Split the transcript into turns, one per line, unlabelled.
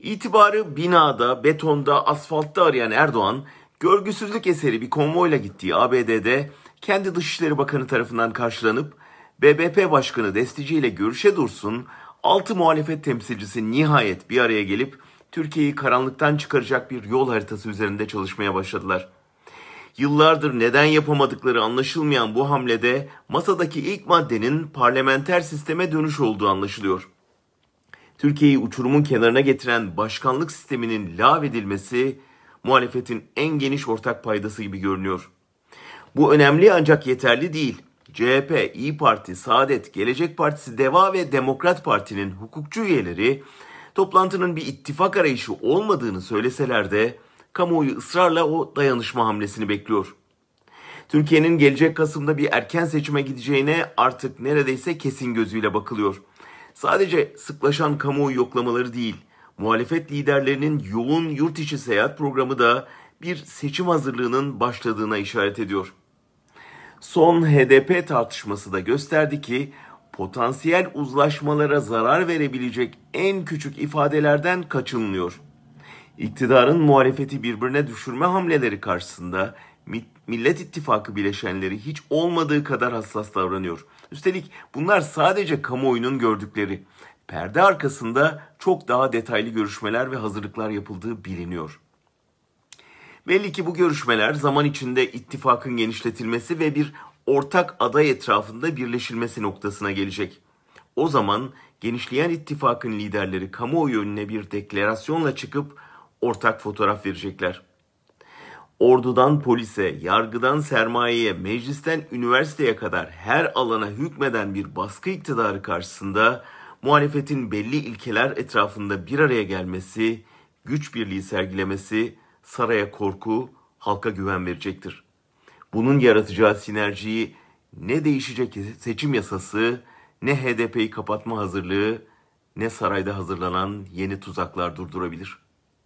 İtibarı binada, betonda, asfaltta arayan Erdoğan, görgüsüzlük eseri bir konvoyla gittiği ABD'de kendi Dışişleri Bakanı tarafından karşılanıp BBP Başkanı Destici görüşe dursun, altı muhalefet temsilcisi nihayet bir araya gelip Türkiye'yi karanlıktan çıkaracak bir yol haritası üzerinde çalışmaya başladılar. Yıllardır neden yapamadıkları anlaşılmayan bu hamlede masadaki ilk maddenin parlamenter sisteme dönüş olduğu anlaşılıyor. Türkiye'yi uçurumun kenarına getiren başkanlık sisteminin lağvedilmesi muhalefetin en geniş ortak paydası gibi görünüyor. Bu önemli ancak yeterli değil. CHP, İyi Parti, Saadet, Gelecek Partisi, Deva ve Demokrat Parti'nin hukukçu üyeleri toplantının bir ittifak arayışı olmadığını söyleseler de kamuoyu ısrarla o dayanışma hamlesini bekliyor. Türkiye'nin gelecek Kasım'da bir erken seçime gideceğine artık neredeyse kesin gözüyle bakılıyor. Sadece sıklaşan kamuoyu yoklamaları değil, muhalefet liderlerinin yoğun yurt içi seyahat programı da bir seçim hazırlığının başladığına işaret ediyor. Son HDP tartışması da gösterdi ki potansiyel uzlaşmalara zarar verebilecek en küçük ifadelerden kaçınılıyor. İktidarın muhalefeti birbirine düşürme hamleleri karşısında Millet İttifakı bileşenleri hiç olmadığı kadar hassas davranıyor. Üstelik bunlar sadece kamuoyunun gördükleri. Perde arkasında çok daha detaylı görüşmeler ve hazırlıklar yapıldığı biliniyor. Belli ki bu görüşmeler zaman içinde ittifakın genişletilmesi ve bir ortak aday etrafında birleşilmesi noktasına gelecek. O zaman genişleyen ittifakın liderleri kamuoyu önüne bir deklarasyonla çıkıp ortak fotoğraf verecekler. Ordudan polise, yargıdan sermayeye, meclisten üniversiteye kadar her alana hükmeden bir baskı iktidarı karşısında muhalefetin belli ilkeler etrafında bir araya gelmesi, güç birliği sergilemesi saraya korku, halka güven verecektir. Bunun yaratacağı sinerjiyi ne değişecek seçim yasası, ne HDP'yi kapatma hazırlığı, ne sarayda hazırlanan yeni tuzaklar durdurabilir.''